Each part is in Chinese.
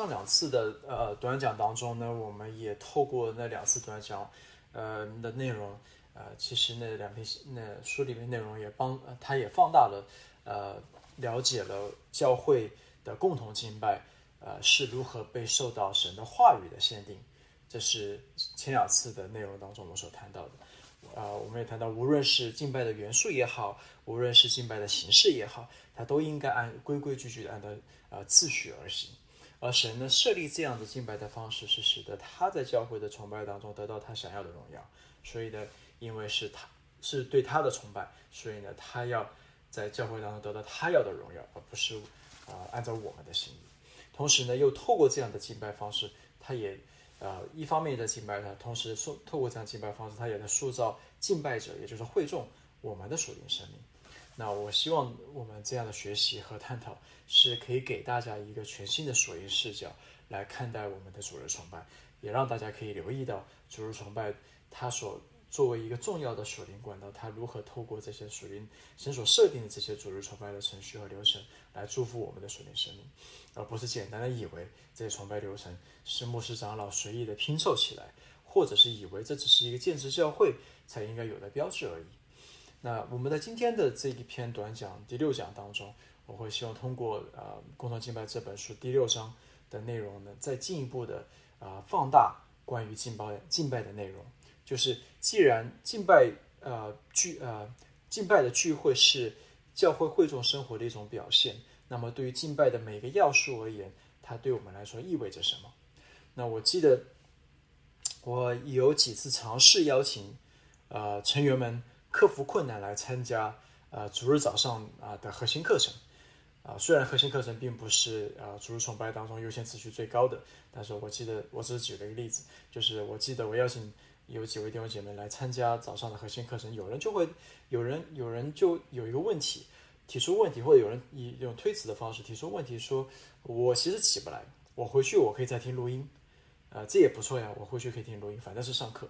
上两次的呃短讲当中呢，我们也透过那两次短讲，呃的内容，呃，其实那两篇那书里面内容也帮，它也放大了，呃，了解了教会的共同敬拜，呃，是如何被受到神的话语的限定。这是前两次的内容当中我所谈到的，啊，我们也谈到，无论是敬拜的元素也好，无论是敬拜的形式也好，它都应该按规规矩矩的按照呃次序而行。而神呢设立这样的敬拜的方式，是使得他在教会的崇拜当中得到他想要的荣耀。所以呢，因为是他是对他的崇拜，所以呢，他要在教会当中得到他要的荣耀，而不是啊按照我们的心意。同时呢，又透过这样的敬拜方式，他也。呃，一方面在敬拜他，同时塑透过这样敬拜方式，他也在塑造敬拜者，也就是会众我们的属灵生命。那我希望我们这样的学习和探讨，是可以给大家一个全新的属灵视角来看待我们的主日崇拜，也让大家可以留意到主日崇拜它所作为一个重要的属灵管道，它如何透过这些属灵神所设定的这些主日崇拜的程序和流程来祝福我们的属灵生命。而不是简单的以为这些崇拜流程是牧师长老随意的拼凑起来，或者是以为这只是一个建制教会才应该有的标志而已。那我们在今天的这一篇短讲第六讲当中，我会希望通过呃《共同敬拜》这本书第六章的内容呢，再进一步的啊放大关于敬拜敬拜的内容。就是既然敬拜呃聚呃敬拜的聚会是教会会众生活的一种表现。那么，对于敬拜的每个要素而言，它对我们来说意味着什么？那我记得我有几次尝试邀请呃成员们克服困难来参加呃主日早上啊的核心课程啊。虽然核心课程并不是呃主日崇拜当中优先次序最高的，但是我记得我只是举了一个例子，就是我记得我邀请有几位弟兄姐妹来参加早上的核心课程，有人就会有人有人就有一个问题。提出问题，或者有人以这种推辞的方式提出问题，说我其实起不来，我回去我可以再听录音，啊，这也不错呀，我回去可以听录音，反正是上课，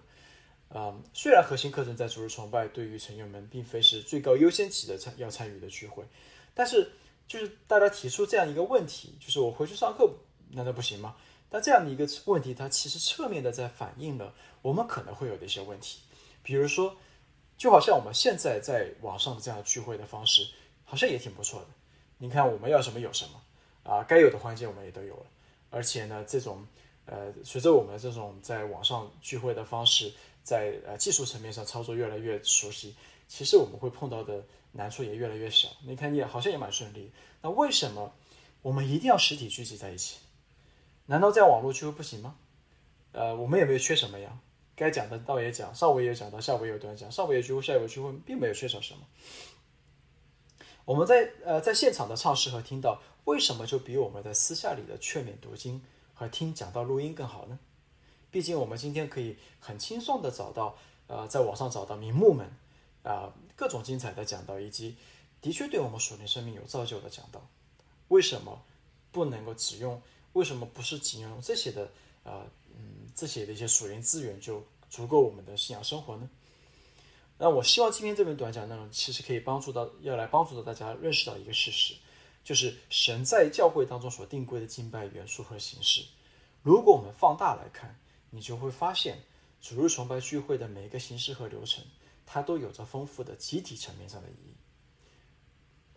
啊，虽然核心课程在主日崇拜对于成员们并非是最高优先级的参要参与的聚会，但是就是大家提出这样一个问题，就是我回去上课难道不行吗？但这样的一个问题，它其实侧面的在反映了我们可能会有的一些问题，比如说，就好像我们现在在网上的这样聚会的方式。好像也挺不错的，你看我们要什么有什么，啊，该有的环节我们也都有了，而且呢，这种呃，随着我们这种在网上聚会的方式，在呃技术层面上操作越来越熟悉，其实我们会碰到的难处也越来越小。你看也好像也蛮顺利。那为什么我们一定要实体聚集在一起？难道在网络聚会不行吗？呃，我们也没有缺什么呀，该讲的倒也讲，上午也讲到，下午也有段讲，上午也聚会，下午聚会，并没有缺少什么。我们在呃在现场的唱诗和听到，为什么就比我们在私下里的劝勉读经和听讲道录音更好呢？毕竟我们今天可以很轻松的找到，呃，在网上找到名目们啊各种精彩的讲道，以及的确对我们属灵生命有造就的讲道。为什么不能够只用？为什么不是仅用这些的呃嗯这些的一些属灵资源就足够我们的信仰生活呢？那我希望今天这篇短讲内容，其实可以帮助到，要来帮助到大家认识到一个事实，就是神在教会当中所定规的敬拜元素和形式。如果我们放大来看，你就会发现，主日崇拜聚会的每一个形式和流程，它都有着丰富的集体层面上的意义。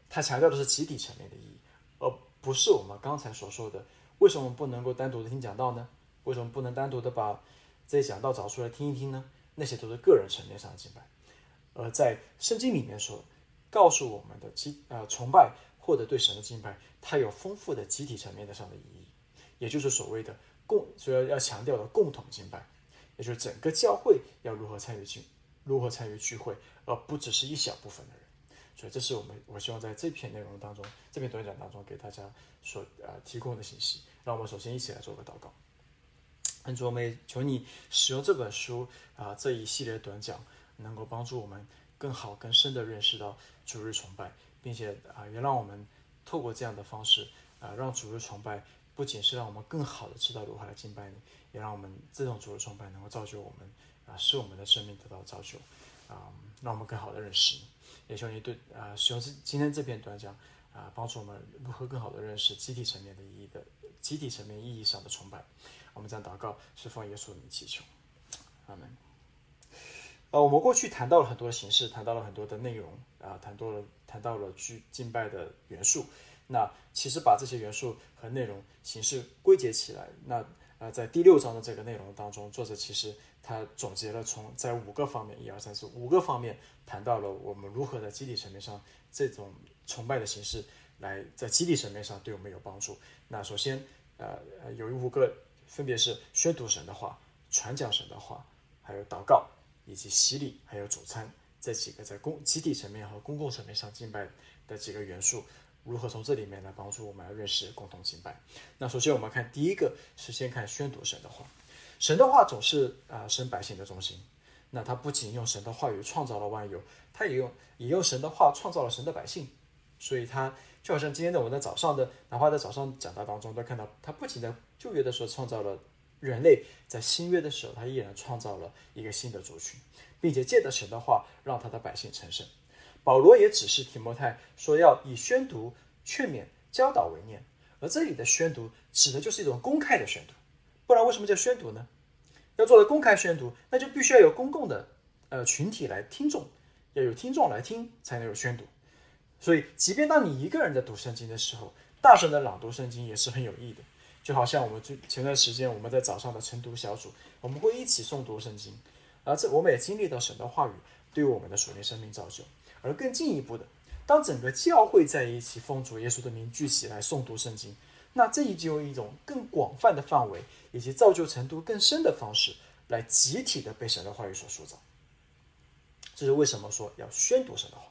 它强调的是集体层面的意义，而不是我们刚才所说的，为什么不能够单独的听讲道呢？为什么不能单独的把这些讲道找出来听一听呢？那些都是个人层面上的敬拜。而在圣经里面说，告诉我们的基呃崇拜或者对神的敬拜，它有丰富的集体层面的上的意义，也就是所谓的共，所要要强调的共同敬拜，也就是整个教会要如何参与聚，如何参与聚会，而不只是一小部分的人。所以这是我们我希望在这篇内容当中，这篇短讲当中给大家所呃提供的信息。让我们首先一起来做个祷告，主我们求你使用这本书啊这一系列短讲。能够帮助我们更好、更深的认识到主日崇拜，并且啊，也让我们透过这样的方式啊，让主日崇拜不仅是让我们更好的知道如何来敬拜你，也让我们这种主的崇拜能够造就我们啊，使我们的生命得到造就啊，让我们更好的认识你。也希望你对啊，使用这今天这篇短讲啊，帮助我们如何更好的认识集体层面的意义的集体层面意义上的崇拜。我们将祷告，是奉耶稣名祈求，阿门。呃，我们过去谈到了很多形式，谈到了很多的内容啊，谈多了谈到了去敬拜的元素。那其实把这些元素和内容形式归结起来，那呃，在第六章的这个内容当中，作者其实他总结了从在五个方面，一二三四五个方面谈到了我们如何在集体层面上这种崇拜的形式来在集体层面上对我们有帮助。那首先呃呃有五个，分别是宣读神的话、传讲神的话，还有祷告。以及洗礼，还有主餐这几个在公集体层面和公共层面上敬拜的几个元素，如何从这里面来帮助我们来认识共同敬拜？那首先我们看第一个是先看宣读神的话，神的话总是啊神百姓的中心。那他不仅用神的话语创造了万有，他也用也用神的话创造了神的百姓。所以他就好像今天的我们在早上的，哪怕在早上讲道当中都看到，他不仅在旧约的时候创造了。人类在新约的时候，他依然创造了一个新的族群，并且借着神的话，让他的百姓成圣。保罗也指示提摩太说，要以宣读、劝勉、教导为念。而这里的宣读，指的就是一种公开的宣读。不然，为什么叫宣读呢？要做的公开宣读，那就必须要有公共的呃群体来听众，要有听众来听，才能有宣读。所以，即便当你一个人在读圣经的时候，大声的朗读圣经也是很有益的。就好像我们最前段时间我们在早上的晨读小组，我们会一起诵读圣经，而这我们也经历到神的话语对我们的属灵生命造就。而更进一步的，当整个教会在一起奉主耶稣的名聚起来诵读圣经，那这已经有一种更广泛的范围以及造就程度更深的方式，来集体的被神的话语所塑造。这是为什么说要宣读神的话？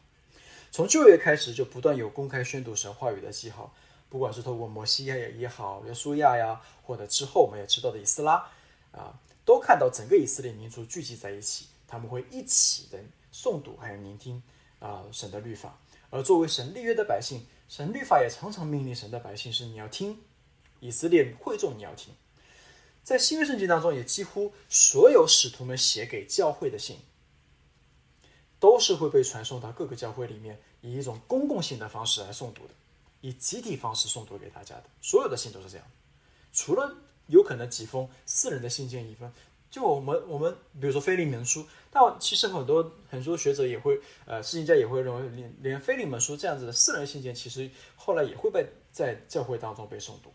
从旧约开始就不断有公开宣读神话语的记号。不管是透过摩西亚也好，约书亚呀，或者之后我们也知道的以斯拉，啊，都看到整个以色列民族聚集在一起，他们会一起的诵读还有聆听啊神的律法。而作为神立约的百姓，神律法也常常命令神的百姓是你要听，以色列会众你要听。在新约圣经当中，也几乎所有使徒们写给教会的信，都是会被传送到各个教会里面，以一种公共性的方式来诵读的。以集体方式诵读给大家的，所有的信都是这样，除了有可能几封私人的信件一封，就我们我们比如说非利门书，但其实很多很多学者也会，呃，事情家也会认为，连连非利门书这样子的私人信件，其实后来也会被在教会当中被诵读。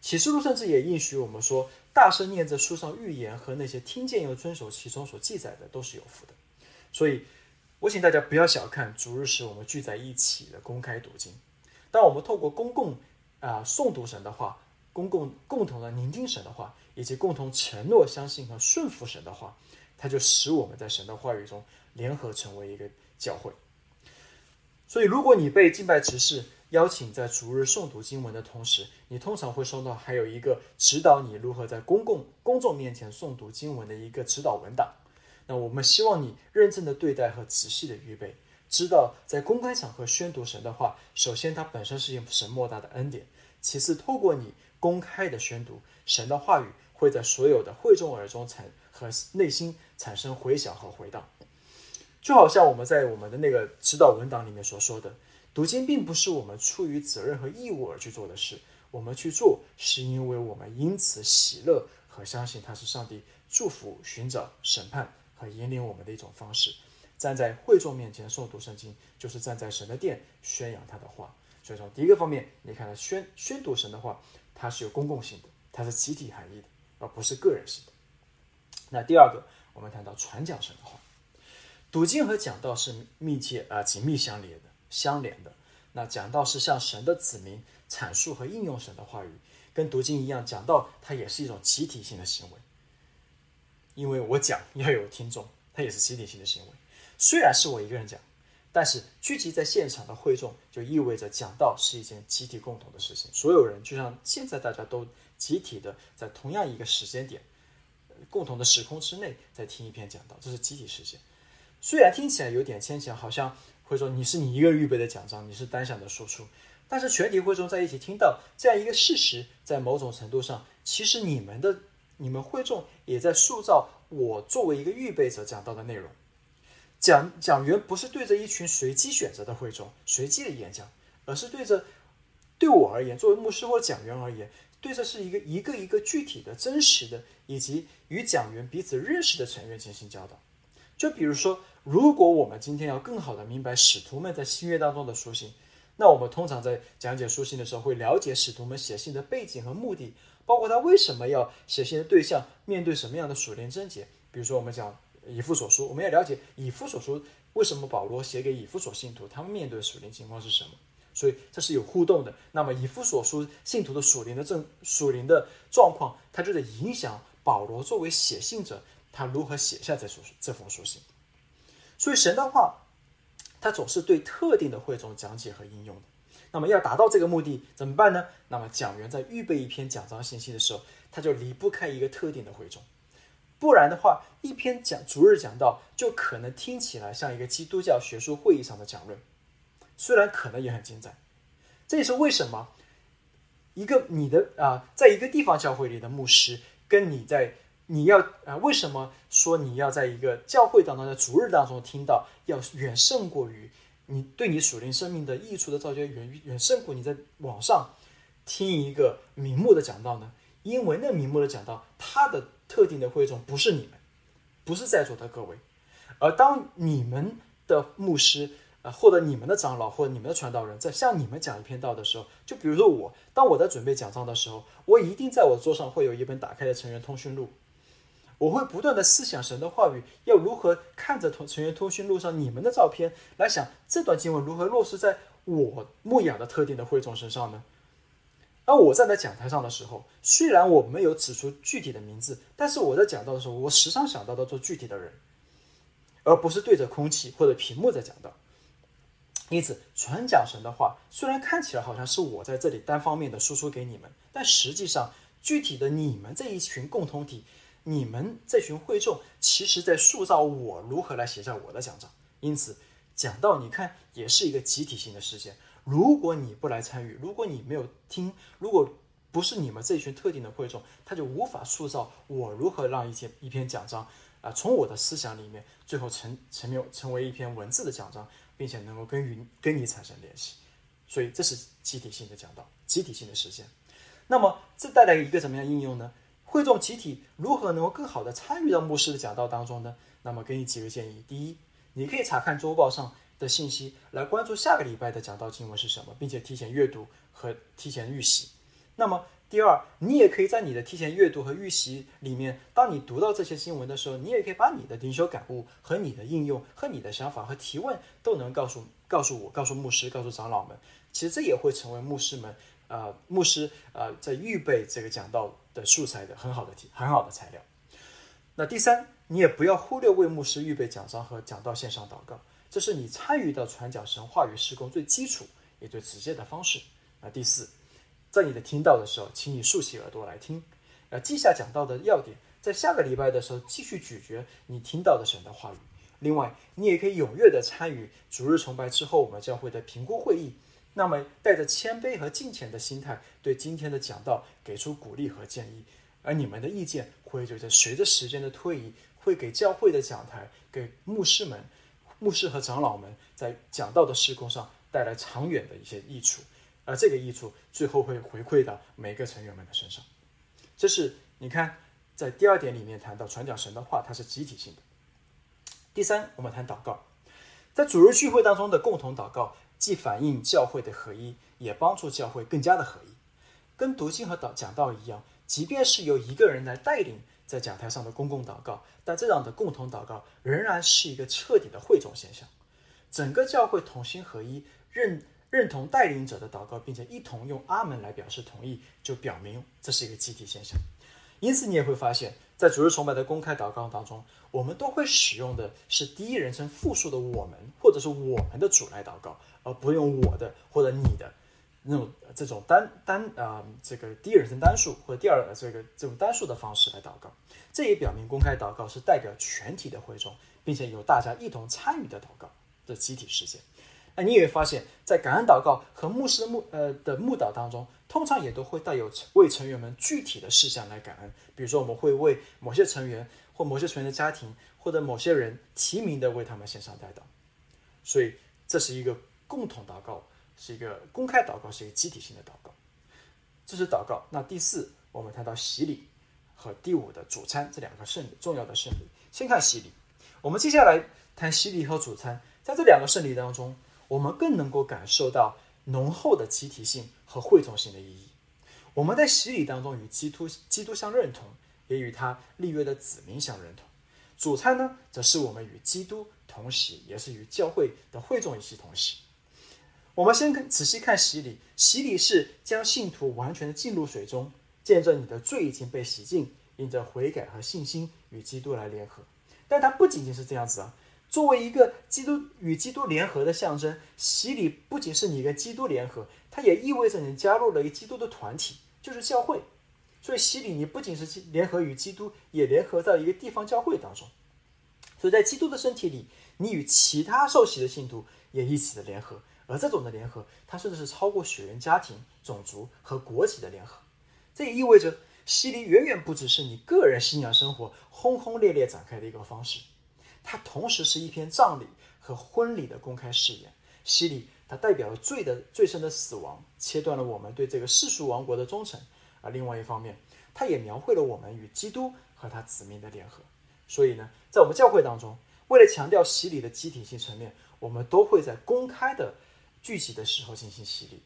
启示录甚至也应许我们说，大声念着书上预言和那些听见又遵守其中所记载的，都是有福的。所以。我请大家不要小看主日时我们聚在一起的公开读经。当我们透过公共啊诵读神的话，公共共同的聆听神的话，以及共同承诺相信和顺服神的话，它就使我们在神的话语中联合成为一个教会。所以，如果你被敬拜执事邀请在逐日诵读经文的同时，你通常会收到还有一个指导你如何在公共公众面前诵读经文的一个指导文档。那我们希望你认真的对待和仔细的预备，知道在公开场合宣读神的话，首先它本身是一神莫大的恩典，其次透过你公开的宣读神的话语，会在所有的会众耳中产和内心产生回响和回荡。就好像我们在我们的那个指导文档里面所说的，读经并不是我们出于责任和义务而去做的事，我们去做是因为我们因此喜乐和相信它是上帝祝福、寻找、审判。和引领我们的一种方式，站在会众面前诵读圣经，就是站在神的殿宣扬他的话。所以从第一个方面，你看到宣宣读神的话，它是有公共性的，它是集体含义的，而不是个人性的。那第二个，我们谈到传讲神的话，读经和讲道是密切啊紧密相连的，相连的。那讲道是向神的子民阐述和应用神的话语，跟读经一样，讲道它也是一种集体性的行为。因为我讲要有听众，它也是集体性的行为。虽然是我一个人讲，但是聚集在现场的会众就意味着讲道是一件集体共同的事情。所有人就像现在大家都集体的在同样一个时间点、共同的时空之内在听一篇讲道，这是集体事件。虽然听起来有点牵强，好像会说你是你一个预备的讲章，你是单向的输出，但是全体会众在一起听到这样一个事实，在某种程度上，其实你们的。你们会众也在塑造我作为一个预备者讲到的内容。讲讲员不是对着一群随机选择的会众随机的演讲，而是对着对我而言，作为牧师或讲员而言，对着是一个一个一个具体的、真实的，以及与讲员彼此认识的成员进行教导。就比如说，如果我们今天要更好的明白使徒们在新约当中的书信，那我们通常在讲解书信的时候，会了解使徒们写信的背景和目的，包括他为什么要写信的对象面对什么样的属灵症结。比如说，我们讲以弗所书，我们要了解以弗所书为什么保罗写给以弗所信徒，他们面对的属灵情况是什么。所以这是有互动的。那么以弗所书信徒的属灵的正属灵的状况，它就在影响保罗作为写信者，他如何写下这书这封书信。所以神的话，它总是对特定的会众讲解和应用的。那么要达到这个目的怎么办呢？那么讲员在预备一篇讲章信息的时候，他就离不开一个特定的会众。不然的话，一篇讲逐日讲道就可能听起来像一个基督教学术会议上的讲论，虽然可能也很精彩。这也是为什么一个你的啊，在一个地方教会里的牧师，跟你在你要啊，为什么说你要在一个教会当中在逐日当中听到，要远胜过于你对你属灵生命的益处的造就，远远胜过你在网上听一个名目的讲道呢？因为那名目的讲道，它的。特定的会众不是你们，不是在座的各位，而当你们的牧师啊，或者你们的长老，或者你们的传道人，在向你们讲一篇道的时候，就比如说我，当我在准备讲章的时候，我一定在我桌上会有一本打开的成员通讯录，我会不断的思想神的话语，要如何看着同成员通讯录上你们的照片，来想这段经文如何落实在我牧养的特定的会众身上呢？而我站在讲台上的时候，虽然我没有指出具体的名字，但是我在讲到的时候，我时常想到的做具体的人，而不是对着空气或者屏幕在讲到。因此，传讲神的话，虽然看起来好像是我在这里单方面的输出给你们，但实际上，具体的你们这一群共同体，你们这群会众，其实在塑造我如何来写下我的讲章。因此，讲到你看，也是一个集体性的事件。如果你不来参与，如果你没有听，如果不是你们这群特定的会众，他就无法塑造我如何让一篇一篇讲章啊，从我的思想里面最后成成为成为一篇文字的讲章，并且能够跟与跟你产生联系。所以这是集体性的讲道，集体性的实现。那么这带来一个怎么样应用呢？会众集体如何能够更好的参与到牧师的讲道当中呢？那么给你几个建议：第一，你可以查看周报上。的信息来关注下个礼拜的讲道经文是什么，并且提前阅读和提前预习。那么第二，你也可以在你的提前阅读和预习里面，当你读到这些新闻的时候，你也可以把你的灵修感悟和你的应用和你的想法和提问都能告诉告诉我，告诉牧师，告诉长老们。其实这也会成为牧师们呃牧师呃在预备这个讲道的素材的很好的题很好的材料。那第三，你也不要忽略为牧师预备讲章和讲道线上祷告。这是你参与到传讲神话语施工最基础也最直接的方式。那第四，在你的听到的时候，请你竖起耳朵来听，呃，记下讲到的要点，在下个礼拜的时候继续咀嚼你听到的神的话语。另外，你也可以踊跃的参与主日崇拜之后我们教会的评估会议，那么带着谦卑和敬虔的心态，对今天的讲道给出鼓励和建议，而你们的意见会随着随着时间的推移，会给教会的讲台，给牧师们。牧师和长老们在讲道的施工上带来长远的一些益处，而这个益处最后会回馈到每个成员们的身上。这是你看，在第二点里面谈到传讲神的话，它是集体性的。第三，我们谈祷告，在主日聚会当中的共同祷告，既反映教会的合一，也帮助教会更加的合一。跟读经和祷讲道一样，即便是由一个人来带领。在讲台上的公共祷告，但这样的共同祷告仍然是一个彻底的汇总现象。整个教会同心合一，认认同带领者的祷告，并且一同用阿门来表示同意，就表明这是一个集体现象。因此，你也会发现，在主日崇拜的公开祷告当中，我们都会使用的是第一人称复数的“我们”或者是我们的主来祷告，而不用我的或者你的。那种这种单单啊，这个第一人称单数或第二这个这种单数的方式来祷告，这也表明公开祷告是代表全体的会众，并且由大家一同参与的祷告的集体事件。那你也会发现，在感恩祷告和牧师的牧呃的牧祷当中，通常也都会带有为成员们具体的事项来感恩，比如说我们会为某些成员或某些成员的家庭或者某些人提名的为他们献上代祷。所以这是一个共同祷告。是一个公开祷告，是一个集体性的祷告。这是祷告。那第四，我们谈到洗礼和第五的主餐这两个圣礼，重要的圣礼。先看洗礼，我们接下来谈洗礼和主餐，在这两个圣礼当中，我们更能够感受到浓厚的集体性和汇总性的意义。我们在洗礼当中与基督基督相认同，也与他立约的子民相认同。主餐呢，则是我们与基督同洗，也是与教会的会众一起同洗。我们先看仔细看洗礼，洗礼是将信徒完全的浸入水中，见证你的罪已经被洗净，因着悔改和信心与基督来联合。但它不仅仅是这样子啊，作为一个基督与基督联合的象征，洗礼不仅是你跟基督联合，它也意味着你加入了一个基督的团体，就是教会。所以洗礼，你不仅是联合与基督，也联合在一个地方教会当中。所以在基督的身体里，你与其他受洗的信徒也一起的联合。而这种的联合，它甚至是超过血缘家庭、种族和国籍的联合。这也意味着洗礼远远不只是你个人信仰生活轰轰烈烈展开的一个方式，它同时是一篇葬礼和婚礼的公开誓言。洗礼它代表了罪的最深的死亡，切断了我们对这个世俗王国的忠诚。而另外一方面，它也描绘了我们与基督和他子民的联合。所以呢，在我们教会当中，为了强调洗礼的集体性层面，我们都会在公开的聚集的时候进行洗礼，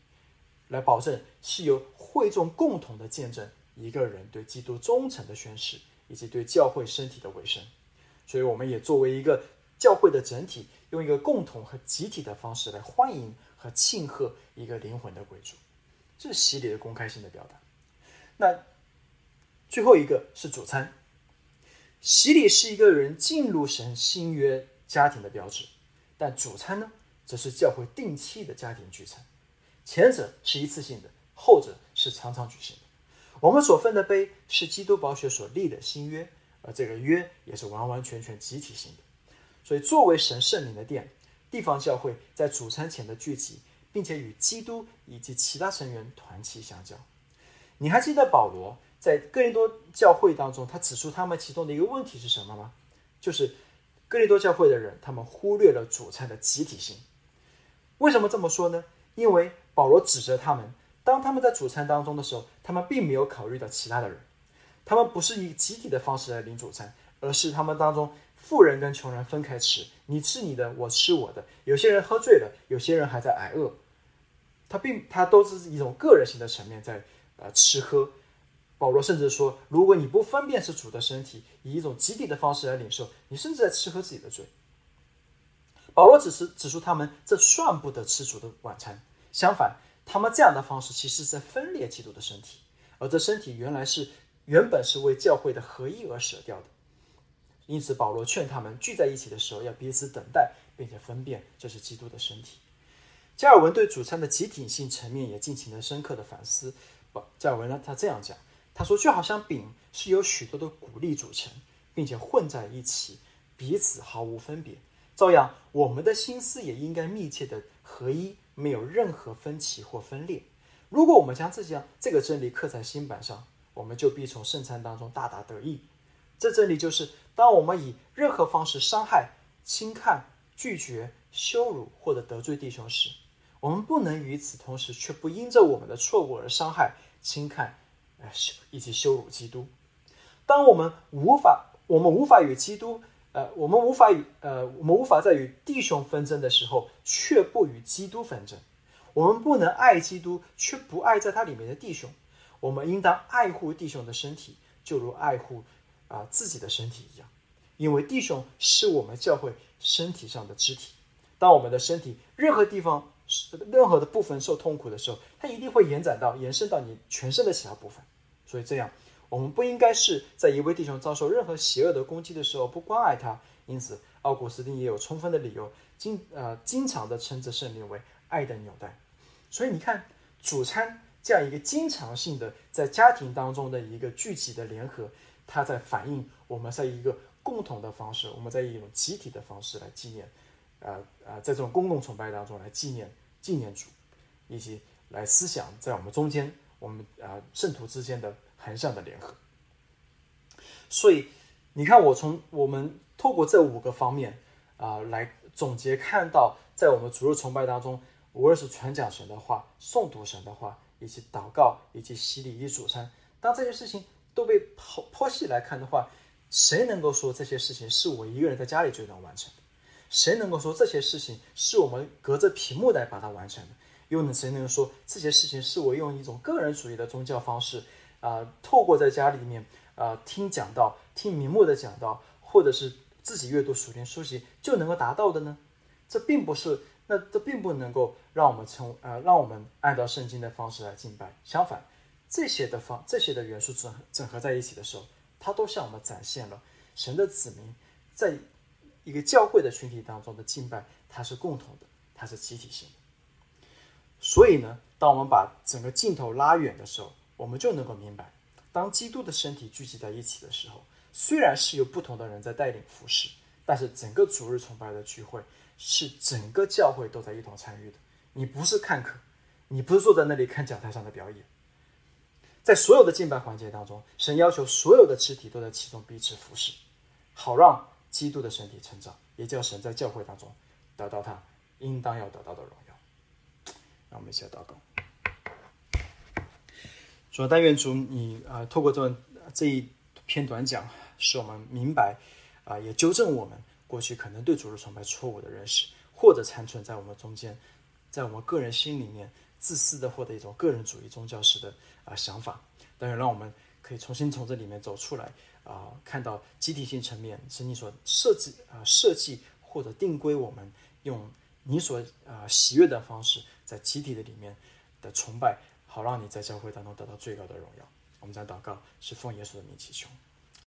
来保证是由会众共同的见证一个人对基督忠诚的宣誓，以及对教会身体的委身。所以，我们也作为一个教会的整体，用一个共同和集体的方式来欢迎和庆贺一个灵魂的归主。这是洗礼的公开性的表达。那最后一个是主餐，洗礼是一个人进入神新约家庭的标志，但主餐呢，则是教会定期的家庭聚餐，前者是一次性的，后者是常常举行的。我们所分的杯是基督宝血所立的新约，而这个约也是完完全全集体性的。所以，作为神圣灵的殿，地方教会在主餐前的聚集，并且与基督以及其他成员团契相交。你还记得保罗在哥林多教会当中，他指出他们其中的一个问题是什么吗？就是哥林多教会的人，他们忽略了主餐的集体性。为什么这么说呢？因为保罗指责他们，当他们在主餐当中的时候，他们并没有考虑到其他的人，他们不是以集体的方式来领主餐，而是他们当中富人跟穷人分开吃，你吃你的，我吃我的。有些人喝醉了，有些人还在挨饿，他并他都是一种个人性的层面在。呃，吃喝，保罗甚至说，如果你不分辨是主的身体，以一种集体的方式来领受，你甚至在吃喝自己的罪。保罗只是指出他们这算不得吃主的晚餐，相反，他们这样的方式其实是在分裂基督的身体，而这身体原来是原本是为教会的合一而舍掉的。因此，保罗劝他们聚在一起的时候要彼此等待，并且分辨这是基督的身体。加尔文对主餐的集体性层面也进行了深刻的反思。加尔文呢，他这样讲，他说就好像饼是由许多的谷粒组成，并且混在一起，彼此毫无分别。照样，我们的心思也应该密切的合一，没有任何分歧或分裂。如果我们将这项这个真理刻在心板上，我们就必从圣餐当中大大得益。这真理就是：当我们以任何方式伤害、轻看、拒绝、羞辱或者得罪弟兄时，我们不能与此同时，却不因着我们的错误而伤害、轻看，呃，以及羞辱基督。当我们无法，我们无法与基督，呃，我们无法与，呃，我们无法在与弟兄纷争的时候，却不与基督纷争。我们不能爱基督，却不爱在他里面的弟兄。我们应当爱护弟兄的身体，就如爱护啊自己的身体一样，因为弟兄是我们教会身体上的肢体。当我们的身体任何地方，任何的部分受痛苦的时候，它一定会延展到、延伸到你全身的其他部分。所以这样，我们不应该是在一位弟兄遭受任何邪恶的攻击的时候不关爱他。因此，奥古斯丁也有充分的理由，经呃经常的称这圣灵为爱的纽带。所以你看，主餐这样一个经常性的在家庭当中的一个聚集的联合，它在反映我们在一个共同的方式，我们在一种集体的方式来纪念。呃呃，在这种公共崇拜当中来纪念纪念主，以及来思想在我们中间，我们啊圣徒之间的横向的联合。所以你看，我从我们透过这五个方面啊来总结，看到在我们主日崇拜当中，无论是传讲神的话、诵读神的话，以及祷告，以及洗礼与主餐，当这些事情都被剖剖析来看的话，谁能够说这些事情是我一个人在家里就能完成的？谁能够说这些事情是我们隔着屏幕来把它完成的？又能谁能说这些事情是我用一种个人主义的宗教方式啊，透过在家里面啊听讲道、听明目的讲道，或者是自己阅读属灵书籍就能够达到的呢？这并不是，那这并不能够让我们成呃，让我们按照圣经的方式来敬拜。相反，这些的方这些的元素整整合在一起的时候。它都向我们展现了神的子民在一个教会的群体当中的敬拜，它是共同的，它是集体性的。所以呢，当我们把整个镜头拉远的时候，我们就能够明白，当基督的身体聚集在一起的时候，虽然是由不同的人在带领服侍，但是整个主日崇拜的聚会是整个教会都在一同参与的。你不是看客，你不是坐在那里看讲台上的表演。在所有的敬拜环节当中，神要求所有的肢体都在其中彼此服侍，好让基督的身体成长，也叫神在教会当中得到他应当要得到的荣耀。让我们一起来祷告。主，但愿主你啊，透过这这一篇短讲，使我们明白啊，也纠正我们过去可能对主日崇拜错误的认识，或者残存在我们中间，在我们个人心里面自私的或者一种个人主义宗教式的。啊，想法，当然让我们可以重新从这里面走出来啊，看到集体性层面是你所设计啊设计或者定规，我们用你所啊喜悦的方式，在集体的里面的崇拜，好让你在教会当中得到最高的荣耀。我们讲祷告，是奉耶稣的名祈求。